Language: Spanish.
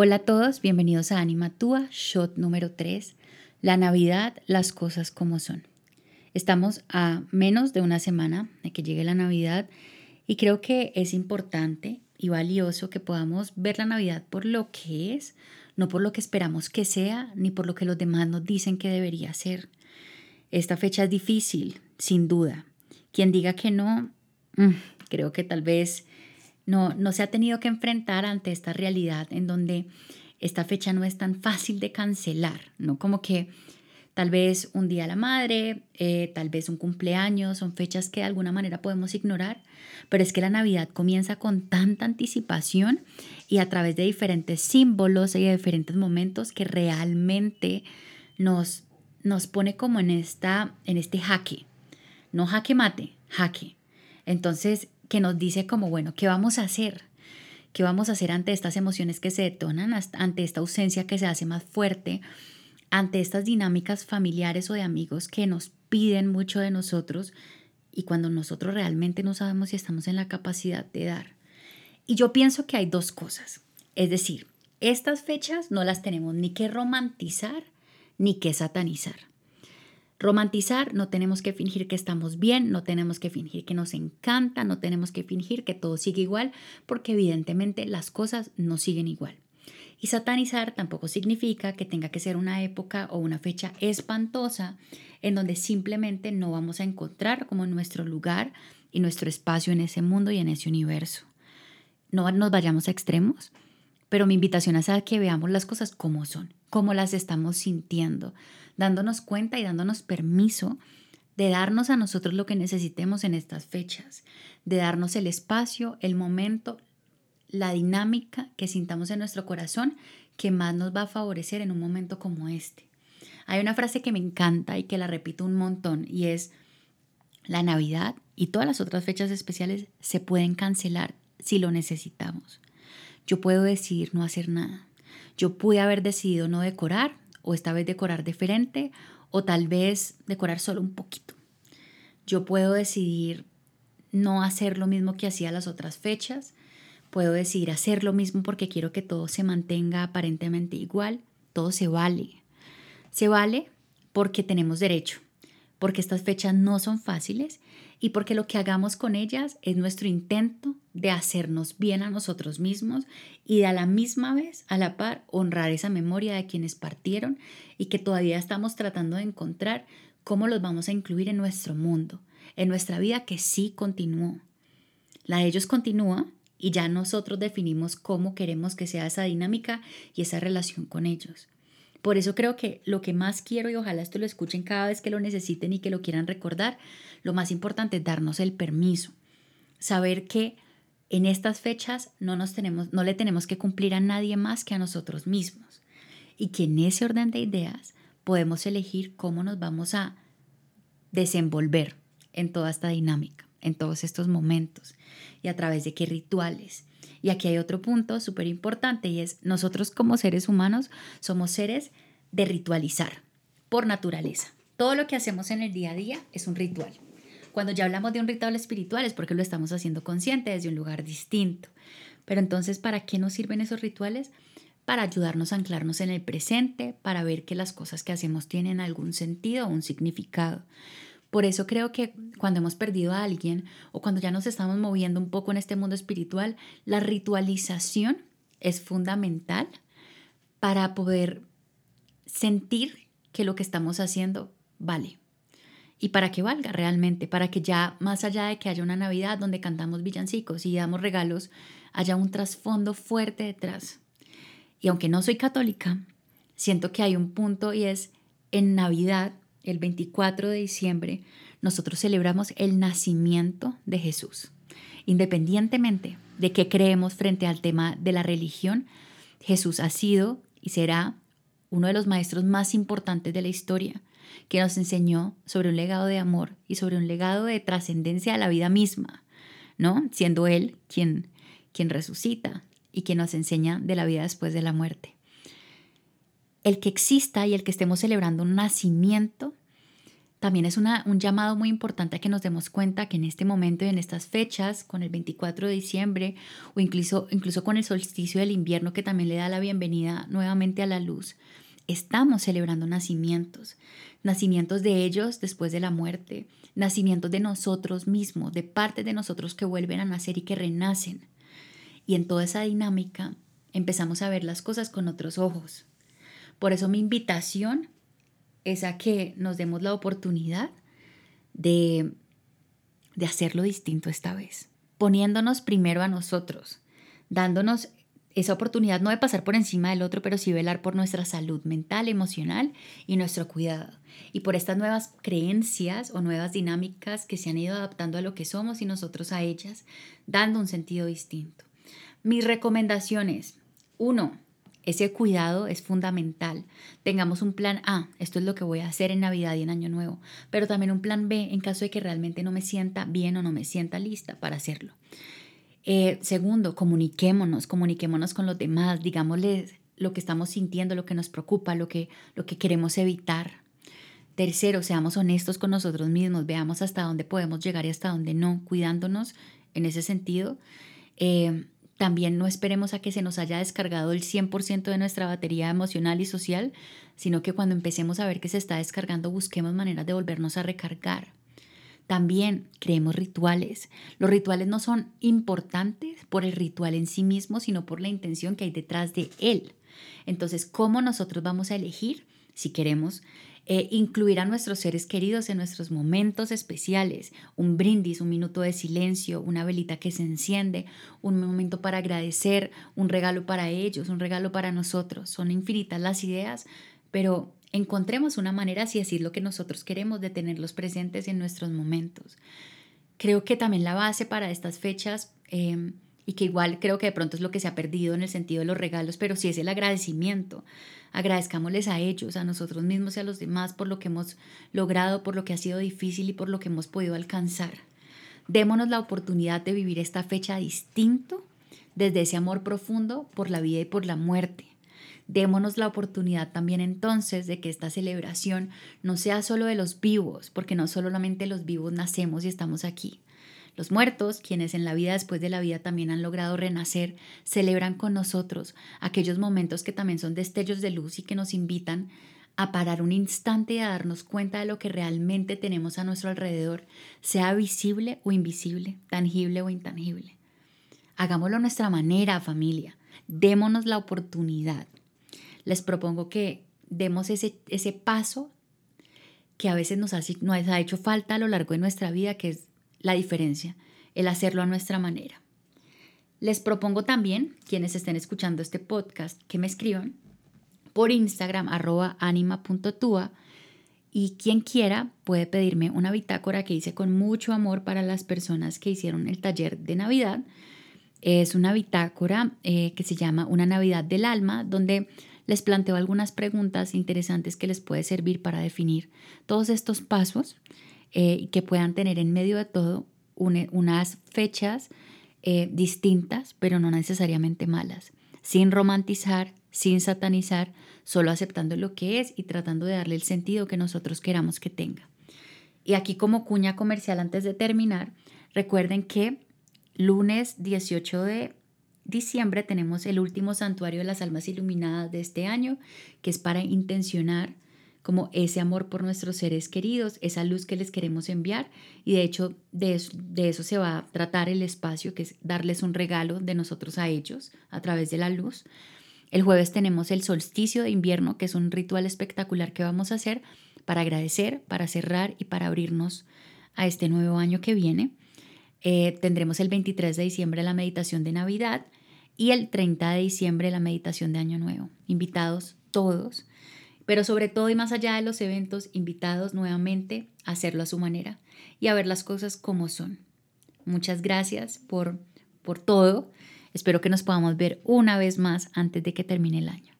Hola a todos, bienvenidos a Anima Tua, shot número 3, la Navidad, las cosas como son. Estamos a menos de una semana de que llegue la Navidad y creo que es importante y valioso que podamos ver la Navidad por lo que es, no por lo que esperamos que sea, ni por lo que los demás nos dicen que debería ser. Esta fecha es difícil, sin duda. Quien diga que no, mm, creo que tal vez no, no se ha tenido que enfrentar ante esta realidad en donde esta fecha no es tan fácil de cancelar, ¿no? Como que tal vez un día la madre, eh, tal vez un cumpleaños, son fechas que de alguna manera podemos ignorar, pero es que la Navidad comienza con tanta anticipación y a través de diferentes símbolos y de diferentes momentos que realmente nos, nos pone como en, esta, en este jaque, no jaque mate, jaque. Entonces, que nos dice como, bueno, ¿qué vamos a hacer? ¿Qué vamos a hacer ante estas emociones que se detonan, ante esta ausencia que se hace más fuerte, ante estas dinámicas familiares o de amigos que nos piden mucho de nosotros y cuando nosotros realmente no sabemos si estamos en la capacidad de dar? Y yo pienso que hay dos cosas. Es decir, estas fechas no las tenemos ni que romantizar ni que satanizar. Romantizar, no tenemos que fingir que estamos bien, no tenemos que fingir que nos encanta, no tenemos que fingir que todo sigue igual, porque evidentemente las cosas no siguen igual. Y satanizar tampoco significa que tenga que ser una época o una fecha espantosa en donde simplemente no vamos a encontrar como nuestro lugar y nuestro espacio en ese mundo y en ese universo. No nos vayamos a extremos, pero mi invitación es a que veamos las cosas como son, como las estamos sintiendo, dándonos cuenta y dándonos permiso de darnos a nosotros lo que necesitemos en estas fechas, de darnos el espacio, el momento, la dinámica que sintamos en nuestro corazón que más nos va a favorecer en un momento como este. Hay una frase que me encanta y que la repito un montón y es, la Navidad y todas las otras fechas especiales se pueden cancelar si lo necesitamos. Yo puedo decidir no hacer nada. Yo pude haber decidido no decorar o esta vez decorar diferente o tal vez decorar solo un poquito. Yo puedo decidir no hacer lo mismo que hacía las otras fechas, puedo decidir hacer lo mismo porque quiero que todo se mantenga aparentemente igual, todo se vale. Se vale porque tenemos derecho, porque estas fechas no son fáciles y porque lo que hagamos con ellas es nuestro intento de hacernos bien a nosotros mismos y de a la misma vez, a la par, honrar esa memoria de quienes partieron y que todavía estamos tratando de encontrar cómo los vamos a incluir en nuestro mundo, en nuestra vida que sí continuó. La de ellos continúa y ya nosotros definimos cómo queremos que sea esa dinámica y esa relación con ellos. Por eso creo que lo que más quiero y ojalá esto lo escuchen cada vez que lo necesiten y que lo quieran recordar, lo más importante es darnos el permiso, saber que en estas fechas no, nos tenemos, no le tenemos que cumplir a nadie más que a nosotros mismos. Y que en ese orden de ideas podemos elegir cómo nos vamos a desenvolver en toda esta dinámica, en todos estos momentos y a través de qué rituales y aquí hay otro punto súper importante y es nosotros como seres humanos somos seres de ritualizar por naturaleza. Todo lo que hacemos en el día a día es un ritual. Cuando ya hablamos de un ritual espiritual es porque lo estamos haciendo consciente desde un lugar distinto. Pero entonces, ¿para qué nos sirven esos rituales? Para ayudarnos a anclarnos en el presente, para ver que las cosas que hacemos tienen algún sentido o un significado. Por eso creo que cuando hemos perdido a alguien o cuando ya nos estamos moviendo un poco en este mundo espiritual, la ritualización es fundamental para poder sentir que lo que estamos haciendo vale. Y para que valga realmente, para que ya más allá de que haya una Navidad donde cantamos villancicos y damos regalos, haya un trasfondo fuerte detrás. Y aunque no soy católica, siento que hay un punto y es en Navidad el 24 de diciembre, nosotros celebramos el nacimiento de Jesús. Independientemente de qué creemos frente al tema de la religión, Jesús ha sido y será uno de los maestros más importantes de la historia, que nos enseñó sobre un legado de amor y sobre un legado de trascendencia a la vida misma, ¿no? Siendo Él quien, quien resucita y quien nos enseña de la vida después de la muerte el que exista y el que estemos celebrando un nacimiento también es un llamado muy importante a que nos demos cuenta que en este momento y en estas fechas, con el 24 de diciembre o incluso, incluso con el solsticio del invierno que también le da la bienvenida nuevamente a la luz, estamos celebrando nacimientos, nacimientos de ellos después de la muerte, nacimientos de nosotros mismos, de partes de nosotros que vuelven a nacer y que renacen. Y en toda esa dinámica empezamos a ver las cosas con otros ojos. Por eso mi invitación es a que nos demos la oportunidad de, de hacerlo distinto esta vez, poniéndonos primero a nosotros, dándonos esa oportunidad no de pasar por encima del otro, pero sí velar por nuestra salud mental, emocional y nuestro cuidado. Y por estas nuevas creencias o nuevas dinámicas que se han ido adaptando a lo que somos y nosotros a ellas, dando un sentido distinto. Mis recomendaciones. Uno, ese cuidado es fundamental. Tengamos un plan A, esto es lo que voy a hacer en Navidad y en Año Nuevo, pero también un plan B en caso de que realmente no me sienta bien o no me sienta lista para hacerlo. Eh, segundo, comuniquémonos, comuniquémonos con los demás, digámosles lo que estamos sintiendo, lo que nos preocupa, lo que, lo que queremos evitar. Tercero, seamos honestos con nosotros mismos, veamos hasta dónde podemos llegar y hasta dónde no, cuidándonos en ese sentido. Eh, también no esperemos a que se nos haya descargado el 100% de nuestra batería emocional y social, sino que cuando empecemos a ver que se está descargando busquemos maneras de volvernos a recargar. También creemos rituales. Los rituales no son importantes por el ritual en sí mismo, sino por la intención que hay detrás de él. Entonces, ¿cómo nosotros vamos a elegir si queremos eh, incluir a nuestros seres queridos en nuestros momentos especiales, un brindis, un minuto de silencio, una velita que se enciende, un momento para agradecer, un regalo para ellos, un regalo para nosotros. Son infinitas las ideas, pero encontremos una manera, si así es lo que nosotros queremos, de tenerlos presentes en nuestros momentos. Creo que también la base para estas fechas... Eh, y que igual creo que de pronto es lo que se ha perdido en el sentido de los regalos, pero sí es el agradecimiento. Agradezcámosles a ellos, a nosotros mismos y a los demás por lo que hemos logrado, por lo que ha sido difícil y por lo que hemos podido alcanzar. Démonos la oportunidad de vivir esta fecha distinto desde ese amor profundo por la vida y por la muerte. Démonos la oportunidad también entonces de que esta celebración no sea solo de los vivos, porque no solamente los vivos nacemos y estamos aquí, los muertos, quienes en la vida después de la vida también han logrado renacer, celebran con nosotros aquellos momentos que también son destellos de luz y que nos invitan a parar un instante y a darnos cuenta de lo que realmente tenemos a nuestro alrededor, sea visible o invisible, tangible o intangible. Hagámoslo a nuestra manera, familia. Démonos la oportunidad. Les propongo que demos ese, ese paso que a veces nos nos ha hecho falta a lo largo de nuestra vida, que es la diferencia, el hacerlo a nuestra manera. Les propongo también, quienes estén escuchando este podcast, que me escriban por Instagram arroba anima.tua y quien quiera puede pedirme una bitácora que hice con mucho amor para las personas que hicieron el taller de Navidad. Es una bitácora eh, que se llama Una Navidad del Alma, donde les planteo algunas preguntas interesantes que les puede servir para definir todos estos pasos eh, que puedan tener en medio de todo unas fechas eh, distintas, pero no necesariamente malas, sin romantizar, sin satanizar, solo aceptando lo que es y tratando de darle el sentido que nosotros queramos que tenga. Y aquí como cuña comercial antes de terminar, recuerden que lunes 18 de diciembre tenemos el último santuario de las almas iluminadas de este año, que es para intencionar como ese amor por nuestros seres queridos, esa luz que les queremos enviar. Y de hecho de eso, se va a tratar el espacio, que es darles un regalo de nosotros a ellos a través de la luz. El jueves tenemos el solsticio de invierno, que es un ritual espectacular que vamos a hacer para agradecer, para cerrar y para abrirnos a este nuevo año que viene. Eh, tendremos el 23 de diciembre la meditación de Navidad y el 30 de diciembre la meditación de Año Nuevo. Invitados todos pero sobre todo y más allá de los eventos, invitados nuevamente a hacerlo a su manera y a ver las cosas como son. Muchas gracias por, por todo. Espero que nos podamos ver una vez más antes de que termine el año.